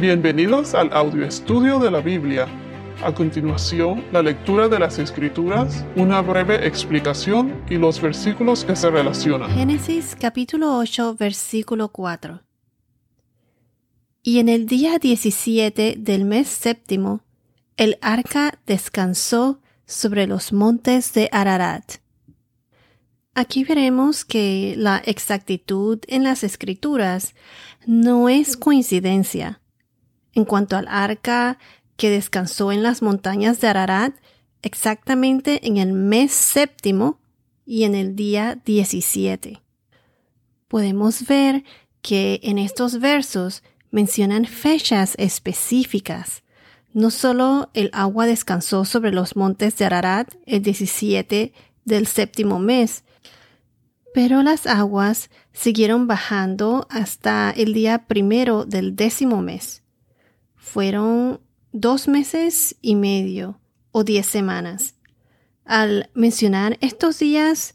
Bienvenidos al audio estudio de la Biblia. A continuación, la lectura de las Escrituras, una breve explicación y los versículos que se relacionan. Génesis capítulo 8, versículo 4. Y en el día 17 del mes séptimo, el arca descansó sobre los montes de Ararat. Aquí veremos que la exactitud en las escrituras no es coincidencia. En cuanto al arca que descansó en las montañas de Ararat, exactamente en el mes séptimo y en el día 17. Podemos ver que en estos versos mencionan fechas específicas. No solo el agua descansó sobre los montes de Ararat el 17 del séptimo mes, pero las aguas siguieron bajando hasta el día primero del décimo mes. Fueron dos meses y medio o diez semanas. Al mencionar estos días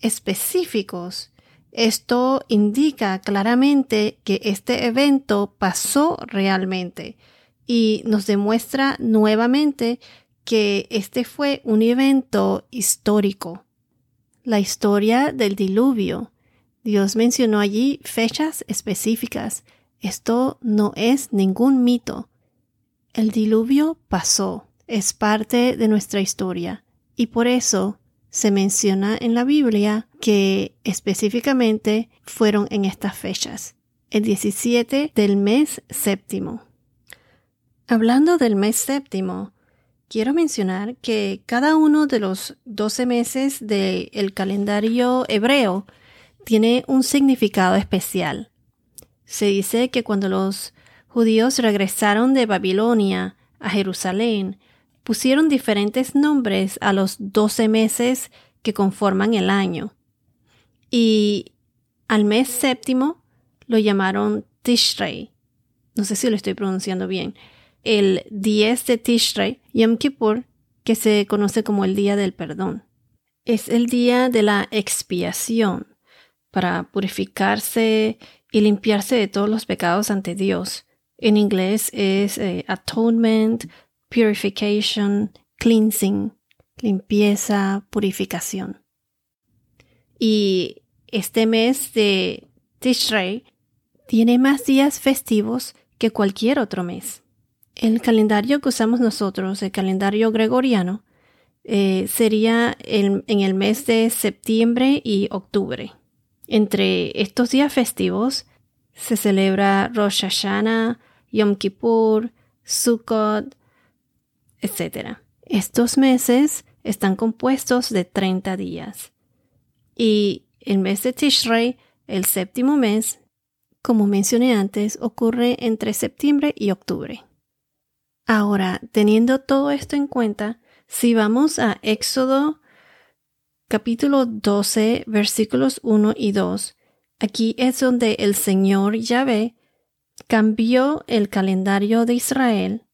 específicos, esto indica claramente que este evento pasó realmente y nos demuestra nuevamente que este fue un evento histórico la historia del diluvio. Dios mencionó allí fechas específicas. Esto no es ningún mito. El diluvio pasó, es parte de nuestra historia, y por eso se menciona en la Biblia que específicamente fueron en estas fechas, el 17 del mes séptimo. Hablando del mes séptimo, quiero mencionar que cada uno de los 12 meses del calendario hebreo tiene un significado especial. Se dice que cuando los judíos regresaron de Babilonia a Jerusalén, pusieron diferentes nombres a los 12 meses que conforman el año. Y al mes séptimo lo llamaron Tishrei. No sé si lo estoy pronunciando bien el 10 de Tishrei, Yom Kippur, que se conoce como el Día del Perdón. Es el día de la expiación para purificarse y limpiarse de todos los pecados ante Dios. En inglés es eh, atonement, purification, cleansing, limpieza, purificación. Y este mes de Tishrei tiene más días festivos que cualquier otro mes. El calendario que usamos nosotros, el calendario gregoriano, eh, sería en el mes de septiembre y octubre. Entre estos días festivos se celebra Rosh Hashanah, Yom Kippur, Sukkot, etc. Estos meses están compuestos de 30 días. Y el mes de Tishrei, el séptimo mes, como mencioné antes, ocurre entre septiembre y octubre. Ahora, teniendo todo esto en cuenta, si vamos a Éxodo capítulo 12 versículos 1 y 2, aquí es donde el Señor Yahvé cambió el calendario de Israel,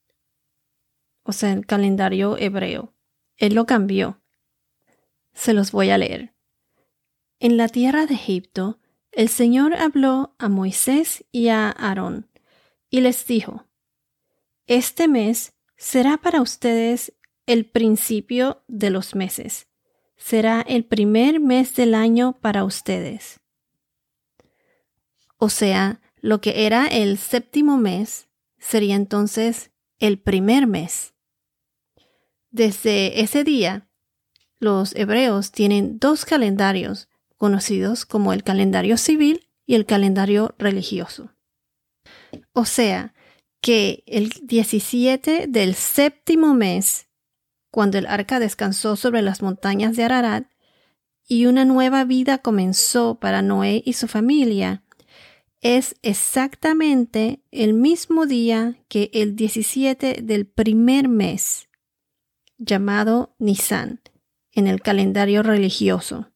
o sea, el calendario hebreo. Él lo cambió. Se los voy a leer. En la tierra de Egipto, el Señor habló a Moisés y a Aarón, y les dijo, este mes será para ustedes el principio de los meses. Será el primer mes del año para ustedes. O sea, lo que era el séptimo mes sería entonces el primer mes. Desde ese día, los hebreos tienen dos calendarios conocidos como el calendario civil y el calendario religioso. O sea, que el 17 del séptimo mes, cuando el arca descansó sobre las montañas de Ararat, y una nueva vida comenzó para Noé y su familia, es exactamente el mismo día que el 17 del primer mes, llamado Nisan, en el calendario religioso.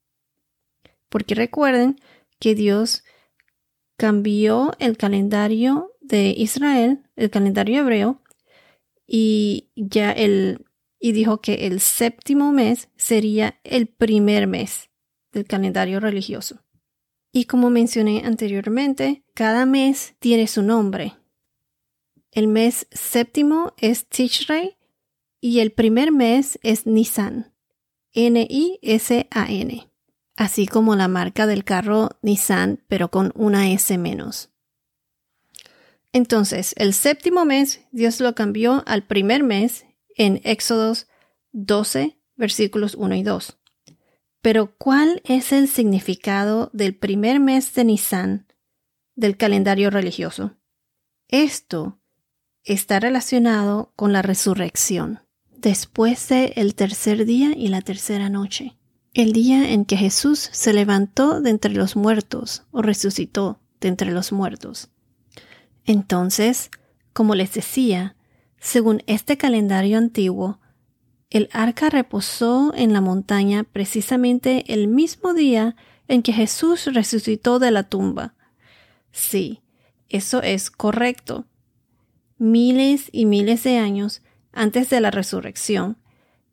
Porque recuerden que Dios cambió el calendario de Israel, el calendario hebreo, y ya el y dijo que el séptimo mes sería el primer mes del calendario religioso. Y como mencioné anteriormente, cada mes tiene su nombre. El mes séptimo es Tishrei y el primer mes es Nissan. N-I-S-A-N. Así como la marca del carro Nissan, pero con una S menos. Entonces, el séptimo mes, Dios lo cambió al primer mes en Éxodos 12, versículos 1 y 2. Pero, ¿cuál es el significado del primer mes de Nisan del calendario religioso? Esto está relacionado con la resurrección, después de el tercer día y la tercera noche, el día en que Jesús se levantó de entre los muertos o resucitó de entre los muertos. Entonces, como les decía, según este calendario antiguo, el arca reposó en la montaña precisamente el mismo día en que Jesús resucitó de la tumba. Sí, eso es correcto. Miles y miles de años antes de la resurrección,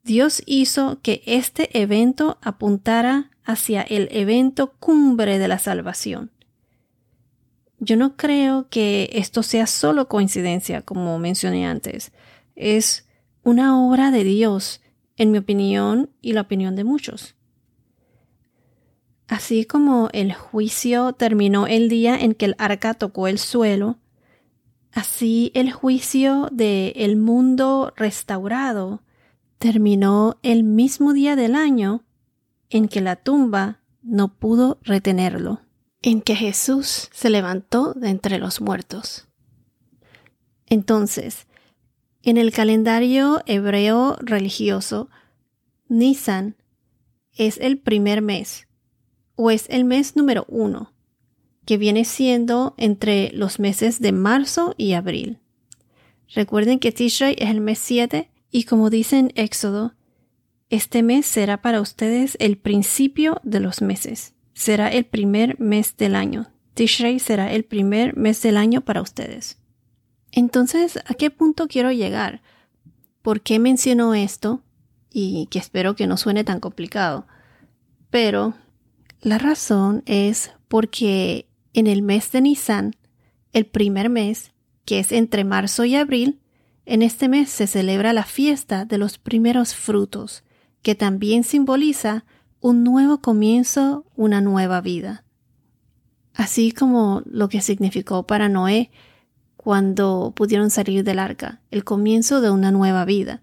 Dios hizo que este evento apuntara hacia el evento cumbre de la salvación. Yo no creo que esto sea solo coincidencia, como mencioné antes. Es una obra de Dios, en mi opinión y la opinión de muchos. Así como el juicio terminó el día en que el arca tocó el suelo, así el juicio del el mundo restaurado terminó el mismo día del año en que la tumba no pudo retenerlo, en que Jesús se levantó de entre los muertos. Entonces, en el calendario hebreo religioso, Nisan es el primer mes, o es el mes número uno, que viene siendo entre los meses de marzo y abril. Recuerden que Tishrei es el mes 7 y como dice en Éxodo, este mes será para ustedes el principio de los meses. Será el primer mes del año. Tishrei será el primer mes del año para ustedes. Entonces, ¿a qué punto quiero llegar? ¿Por qué menciono esto? Y que espero que no suene tan complicado. Pero la razón es porque en el mes de Nisan, el primer mes, que es entre marzo y abril, en este mes se celebra la fiesta de los primeros frutos, que también simboliza un nuevo comienzo, una nueva vida. Así como lo que significó para Noé cuando pudieron salir del arca, el comienzo de una nueva vida.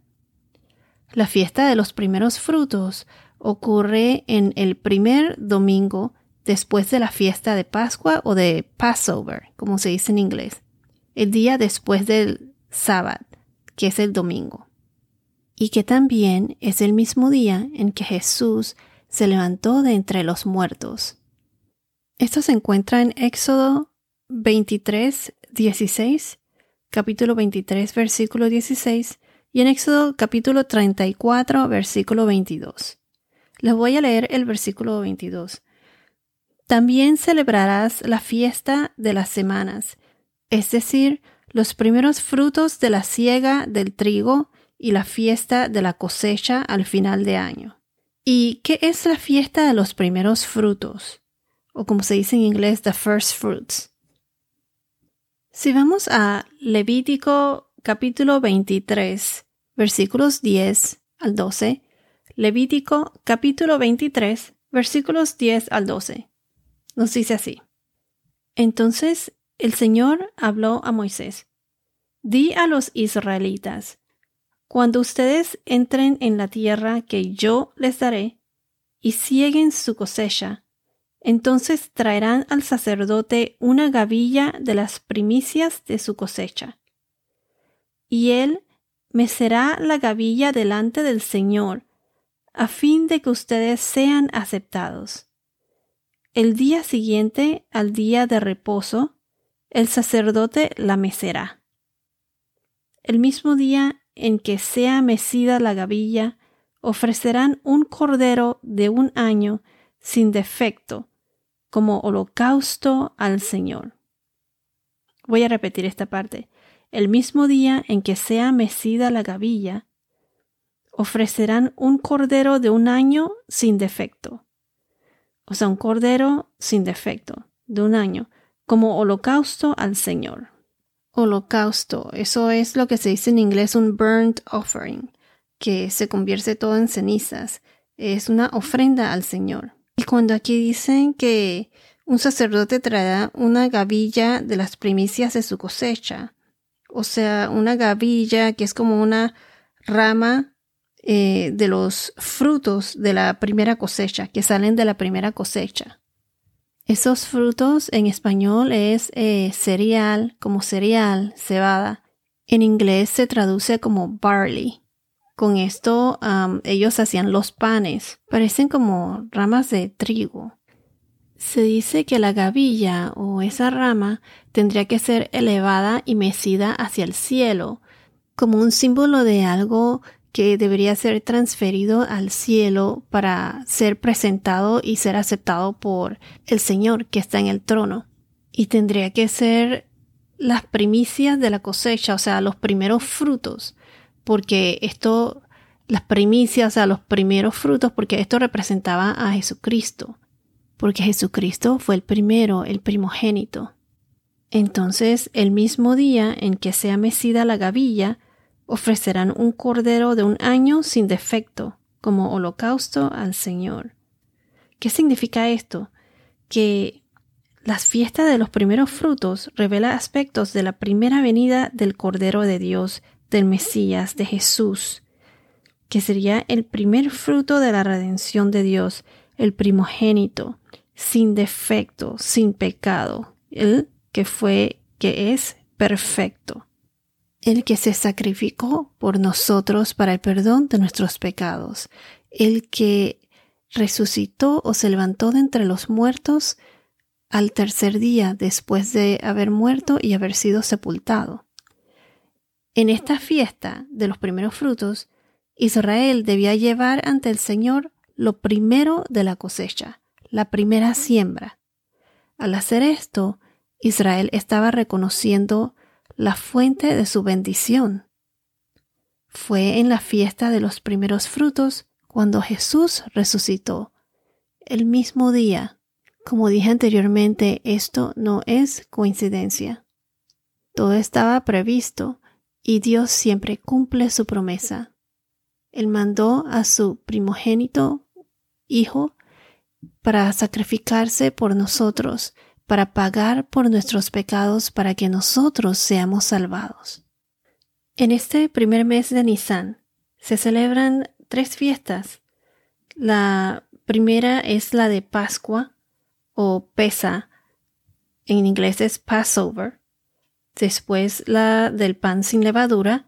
La fiesta de los primeros frutos ocurre en el primer domingo después de la fiesta de Pascua o de Passover, como se dice en inglés, el día después del sábado, que es el domingo, y que también es el mismo día en que Jesús se levantó de entre los muertos. Esto se encuentra en Éxodo 23, 16, capítulo 23, versículo 16, y en Éxodo capítulo 34, versículo 22. Les voy a leer el versículo 22. También celebrarás la fiesta de las semanas, es decir, los primeros frutos de la siega del trigo y la fiesta de la cosecha al final de año. ¿Y qué es la fiesta de los primeros frutos? O como se dice en inglés, the first fruits. Si vamos a Levítico capítulo 23, versículos 10 al 12, Levítico capítulo 23, versículos 10 al 12, nos dice así. Entonces el Señor habló a Moisés, Di a los israelitas, cuando ustedes entren en la tierra que yo les daré, y cieguen su cosecha, entonces traerán al sacerdote una gavilla de las primicias de su cosecha. Y él mecerá la gavilla delante del Señor, a fin de que ustedes sean aceptados. El día siguiente al día de reposo, el sacerdote la mecerá. El mismo día en que sea mecida la gavilla, ofrecerán un cordero de un año sin defecto, como holocausto al Señor. Voy a repetir esta parte. El mismo día en que sea mecida la gavilla, ofrecerán un cordero de un año sin defecto. O sea, un cordero sin defecto, de un año, como holocausto al Señor. Holocausto. Eso es lo que se dice en inglés un burnt offering, que se convierte todo en cenizas. Es una ofrenda al Señor. Y cuando aquí dicen que un sacerdote traerá una gavilla de las primicias de su cosecha, o sea, una gavilla que es como una rama eh, de los frutos de la primera cosecha, que salen de la primera cosecha. Esos frutos en español es eh, cereal, como cereal, cebada. En inglés se traduce como barley. Con esto ellos hacían los panes. Parecen como ramas de trigo. Se dice que la gavilla o esa rama tendría que ser elevada y mecida hacia el cielo, como un símbolo de algo que debería ser transferido al cielo para ser presentado y ser aceptado por el Señor que está en el trono. Y tendría que ser las primicias de la cosecha, o sea, los primeros frutos, porque esto, las primicias, o sea, los primeros frutos, porque esto representaba a Jesucristo, porque Jesucristo fue el primero, el primogénito. Entonces, el mismo día en que sea mecida la gavilla, ofrecerán un cordero de un año sin defecto como holocausto al Señor. ¿Qué significa esto? Que las fiestas de los primeros frutos revela aspectos de la primera venida del Cordero de Dios, del Mesías, de Jesús, que sería el primer fruto de la redención de Dios, el primogénito, sin defecto, sin pecado, el que fue, que es perfecto el que se sacrificó por nosotros para el perdón de nuestros pecados, el que resucitó o se levantó de entre los muertos al tercer día después de haber muerto y haber sido sepultado. En esta fiesta de los primeros frutos, Israel debía llevar ante el Señor lo primero de la cosecha, la primera siembra. Al hacer esto, Israel estaba reconociendo la fuente de su bendición. Fue en la fiesta de los primeros frutos cuando Jesús resucitó. El mismo día. Como dije anteriormente, esto no es coincidencia. Todo estaba previsto y Dios siempre cumple su promesa. Él mandó a su primogénito Hijo para sacrificarse por nosotros para pagar por nuestros pecados para que nosotros seamos salvados. En este primer mes de Nisan se celebran tres fiestas. La primera es la de Pascua o Pesa, en inglés es Passover, después la del pan sin levadura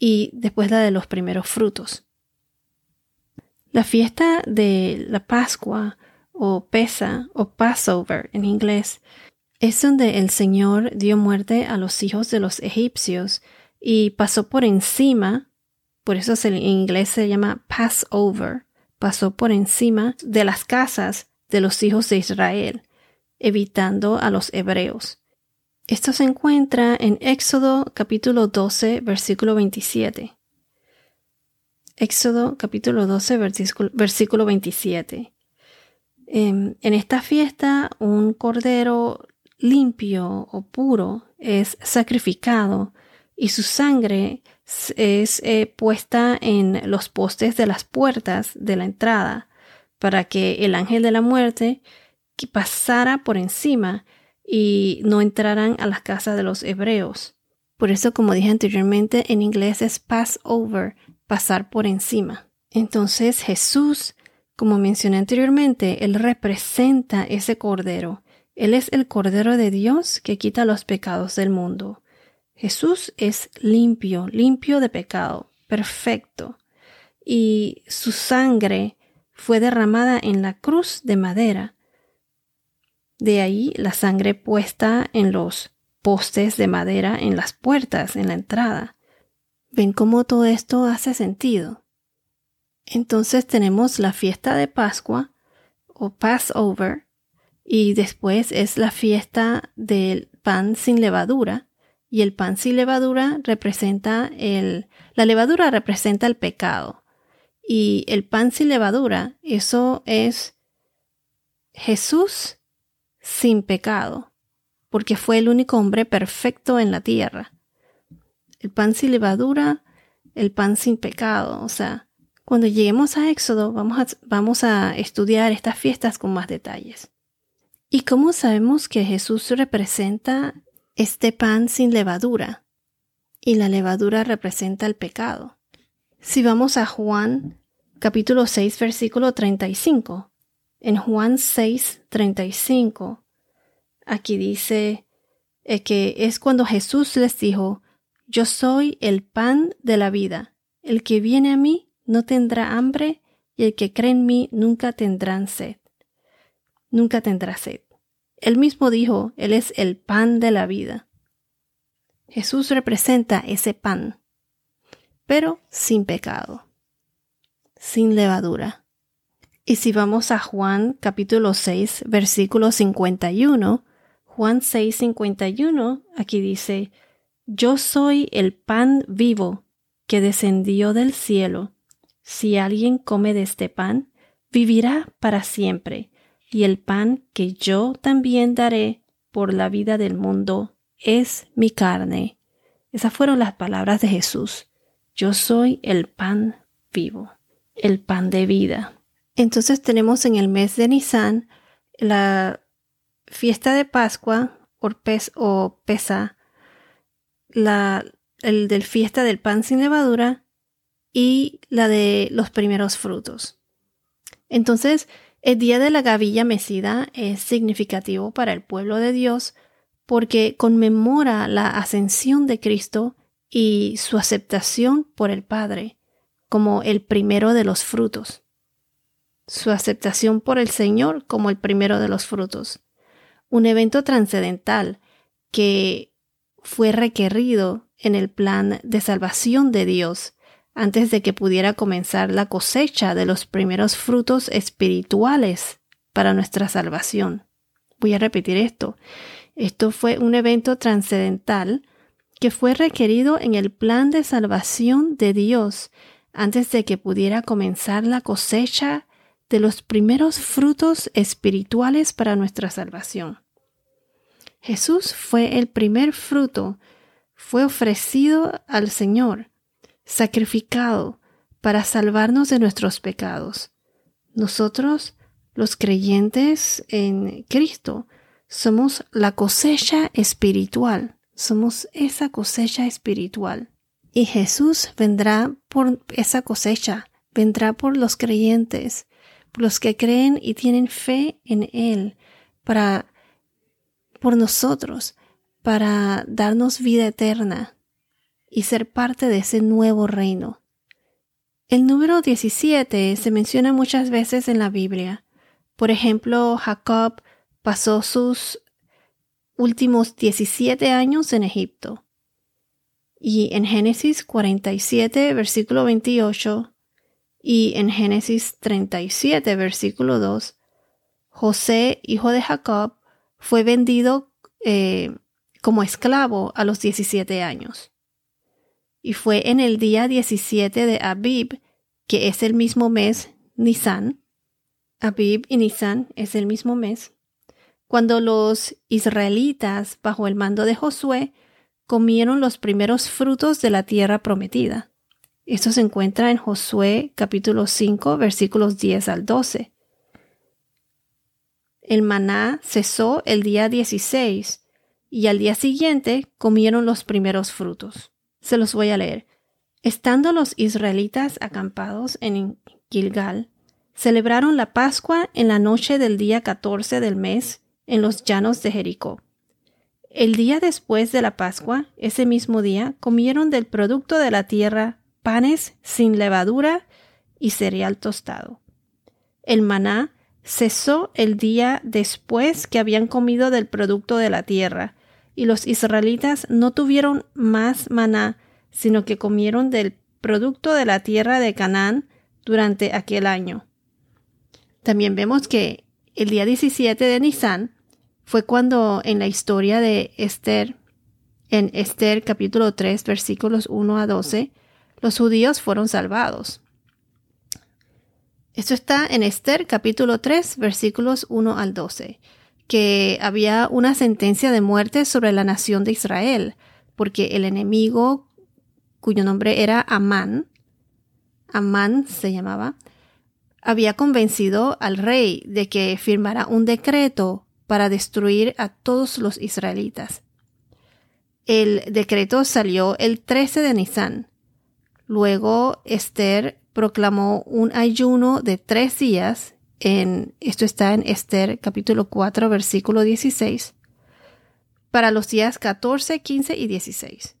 y después la de los primeros frutos. La fiesta de la Pascua o pesa o Passover en inglés, es donde el Señor dio muerte a los hijos de los egipcios y pasó por encima, por eso en inglés se llama Passover, pasó por encima de las casas de los hijos de Israel, evitando a los hebreos. Esto se encuentra en Éxodo capítulo 12, versículo 27. Éxodo capítulo 12, versículo 27. En, esta fiesta, un cordero limpio o puro es sacrificado y su sangre es eh, puesta en los postes de las puertas de la entrada para que el ángel de la muerte pasara por encima y no entraran a las casas de los hebreos. Por eso, como dije anteriormente, en inglés es pass over, pasar por encima. Entonces Jesús como mencioné anteriormente, Él representa ese Cordero. Él es el Cordero de Dios que quita los pecados del mundo. Jesús es limpio, limpio de pecado, perfecto. Y su sangre fue derramada en la cruz de madera. De ahí la sangre puesta en los postes de madera en las puertas, en la entrada. ¿Ven cómo todo esto hace sentido? Entonces tenemos la fiesta de Pascua o Passover y después es la fiesta del pan sin levadura y el pan sin levadura representa el la levadura representa el pecado y el pan sin levadura eso es Jesús sin pecado porque fue el único hombre perfecto en la tierra. El pan sin levadura, el pan sin pecado. O sea, cuando lleguemos a Éxodo vamos a, vamos a estudiar estas fiestas con más detalles. ¿Y cómo sabemos que Jesús representa este pan sin levadura? Y la levadura representa el pecado. Si vamos a Juan capítulo 6 versículo 35. En Juan 6 35 aquí dice eh, que es cuando Jesús les dijo, yo soy el pan de la vida. El que viene a mí no tendrá hambre y el que cree en mí nunca tendrá sed. Nunca tendrá sed. Él mismo dijo, Él es el pan de la vida. Jesús representa ese pan, pero sin pecado, sin levadura. Y si vamos a Juan capítulo 6, versículo 51, Juan 6, 51, aquí dice, Yo soy el pan vivo que descendió del cielo. Si alguien come de este pan, vivirá para siempre y el pan que yo también daré por la vida del mundo es mi carne. Esas fueron las palabras de Jesús. Yo soy el pan vivo, el pan de vida. Entonces tenemos en el mes de Nisan la fiesta de Pascua o, pes, o Pesa, la, el del fiesta del pan sin levadura y la de los primeros frutos. Entonces, el día de la gavilla mecida es significativo para el pueblo de Dios porque conmemora la ascensión de Cristo y su aceptación por el Padre como el primero de los frutos. Su aceptación por el Señor como el primero de los frutos. Un evento trascendental que fue requerido en el plan de salvación de Dios antes de que pudiera comenzar la cosecha de los primeros frutos espirituales para nuestra salvación. Voy a repetir esto. Esto fue un evento trascendental que fue requerido en el plan de salvación de Dios antes de que pudiera comenzar la cosecha de los primeros frutos espirituales para nuestra salvación. Jesús fue el primer fruto, fue ofrecido al Señor sacrificado para salvarnos de nuestros pecados. Nosotros, los creyentes en Cristo, somos la cosecha espiritual, somos esa cosecha espiritual. Y Jesús vendrá por esa cosecha, vendrá por los creyentes, por los que creen y tienen fe en Él, para, por nosotros, para darnos vida eterna y ser parte de ese nuevo reino. El número 17 se menciona muchas veces en la Biblia. Por ejemplo, Jacob pasó sus últimos 17 años en Egipto. Y en Génesis 47, versículo 28, y en Génesis 37, versículo 2, José, hijo de Jacob, fue vendido eh, como esclavo a los 17 años y fue en el día 17 de Abib, que es el mismo mes Nisan. Abib y Nisan es el mismo mes. Cuando los israelitas, bajo el mando de Josué, comieron los primeros frutos de la tierra prometida. Esto se encuentra en Josué capítulo 5 versículos 10 al 12. El maná cesó el día 16 y al día siguiente comieron los primeros frutos. Se los voy a leer. Estando los israelitas acampados en Gilgal, celebraron la Pascua en la noche del día 14 del mes en los llanos de Jericó. El día después de la Pascua, ese mismo día, comieron del producto de la tierra panes sin levadura y cereal tostado. El maná cesó el día después que habían comido del producto de la tierra, y los israelitas no tuvieron más maná, sino que comieron del producto de la tierra de Canaán durante aquel año. También vemos que el día 17 de Nisan fue cuando en la historia de Esther, en Esther capítulo 3 versículos 1 a 12, los judíos fueron salvados. Esto está en Esther capítulo 3 versículos 1 al 12. Que había una sentencia de muerte sobre la nación de Israel, porque el enemigo, cuyo nombre era Amán, Amán se llamaba, había convencido al rey de que firmara un decreto para destruir a todos los israelitas. El decreto salió el 13 de Nisan. Luego Esther proclamó un ayuno de tres días en, esto está en Esther capítulo 4 versículo 16, para los días 14, 15 y 16.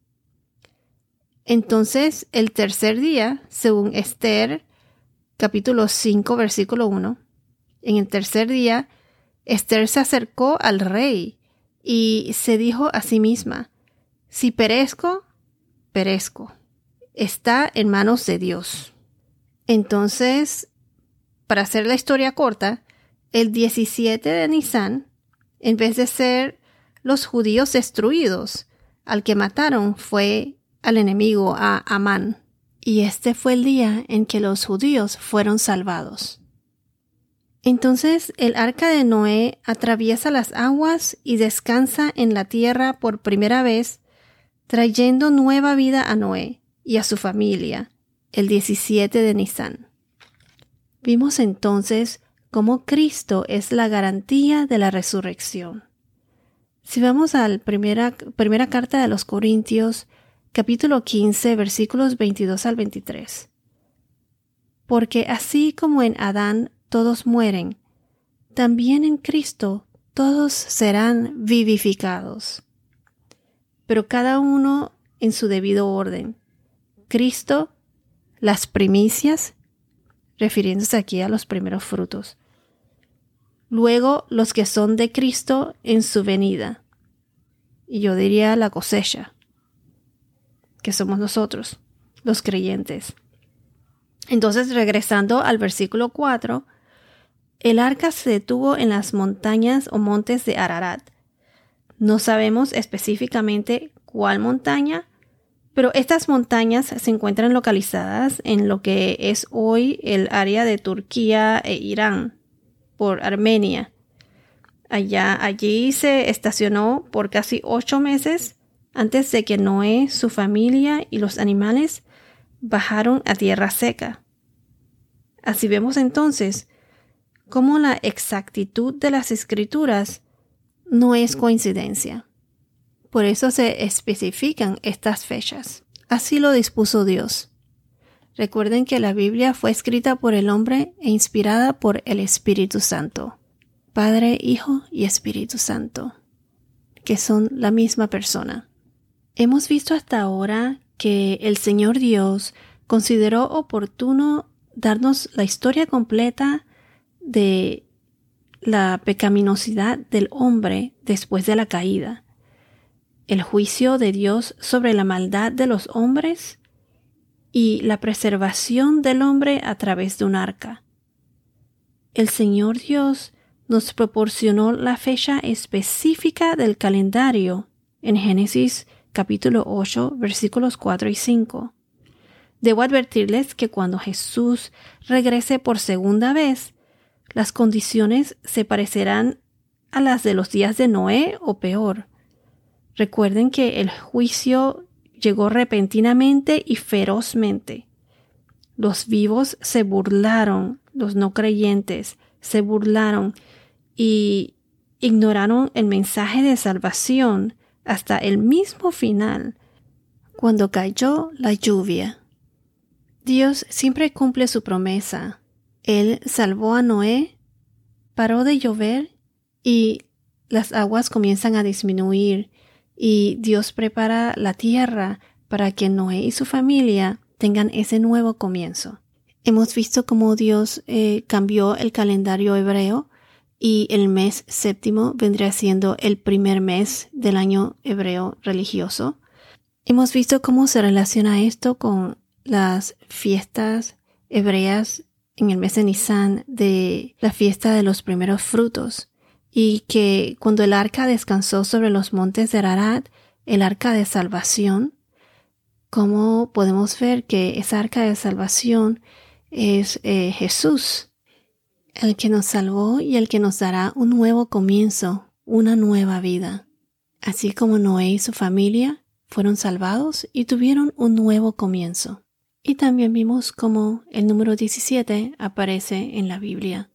Entonces, el tercer día, según Esther capítulo 5 versículo 1, en el tercer día, Esther se acercó al rey y se dijo a sí misma, si perezco, perezco. Está en manos de Dios. Entonces para hacer la historia corta, el 17 de Nisan, en vez de ser los judíos destruidos, al que mataron fue al enemigo, a Amán. Y este fue el día en que los judíos fueron salvados. Entonces el arca de Noé atraviesa las aguas y descansa en la tierra por primera vez, trayendo nueva vida a Noé y a su familia, el 17 de Nisan. Vimos entonces cómo Cristo es la garantía de la resurrección. Si vamos a la primera, primera carta de los Corintios, capítulo 15, versículos 22 al 23. Porque así como en Adán todos mueren, también en Cristo todos serán vivificados. Pero cada uno en su debido orden. Cristo, las primicias, refiriéndose aquí a los primeros frutos. Luego los que son de Cristo en su venida. Y yo diría la cosecha, que somos nosotros, los creyentes. Entonces, regresando al versículo 4, el arca se detuvo en las montañas o montes de Ararat. No sabemos específicamente cuál montaña, pero estas montañas se encuentran localizadas en lo que es hoy el área de Turquía e Irán, por Armenia. Allá, allí se estacionó por casi ocho meses antes de que Noé, su familia y los animales bajaron a tierra seca. Así vemos entonces cómo la exactitud de las escrituras no es coincidencia. Por eso se especifican estas fechas. Así lo dispuso Dios. Recuerden que la Biblia fue escrita por el hombre e inspirada por el Espíritu Santo. Padre, Hijo y Espíritu Santo, que son la misma persona. Hemos visto hasta ahora que el Señor Dios consideró oportuno darnos la historia completa de la pecaminosidad del hombre después de la caída el juicio de Dios sobre la maldad de los hombres y la preservación del hombre a través de un arca. El Señor Dios nos proporcionó la fecha específica del calendario en Génesis capítulo 8 versículos 4 y 5. Debo advertirles que cuando Jesús regrese por segunda vez, las condiciones se parecerán a las de los días de Noé o peor Recuerden que el juicio llegó repentinamente y ferozmente. Los vivos se burlaron, los no creyentes se burlaron y ignoraron el mensaje de salvación hasta el mismo final, cuando cayó la lluvia. Dios siempre cumple su promesa. Él salvó a Noé, paró de llover y las aguas comienzan a disminuir y Dios prepara la tierra para que Noé y su familia tengan ese nuevo comienzo. Hemos visto cómo Dios eh, cambió el calendario hebreo y el mes séptimo vendría siendo el primer mes del año hebreo religioso. Hemos visto cómo se relaciona esto con las fiestas hebreas en el mes de Nisan de la fiesta de los primeros frutos y que cuando el arca descansó sobre los montes de Ararat, el arca de salvación, como podemos ver que esa arca de salvación es eh, Jesús. el que nos salvó y el que nos dará un nuevo comienzo, una nueva vida. Así como Noé y su familia fueron salvados y tuvieron un nuevo comienzo. Y también vimos cómo el número 17 aparece en la Biblia.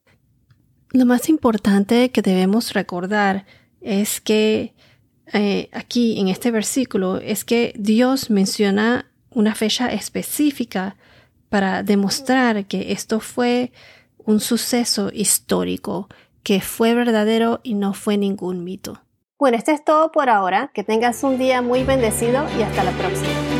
Lo más importante que debemos recordar es que eh, aquí en este versículo es que Dios menciona una fecha específica para demostrar que esto fue un suceso histórico, que fue verdadero y no fue ningún mito. Bueno, esto es todo por ahora. Que tengas un día muy bendecido y hasta la próxima.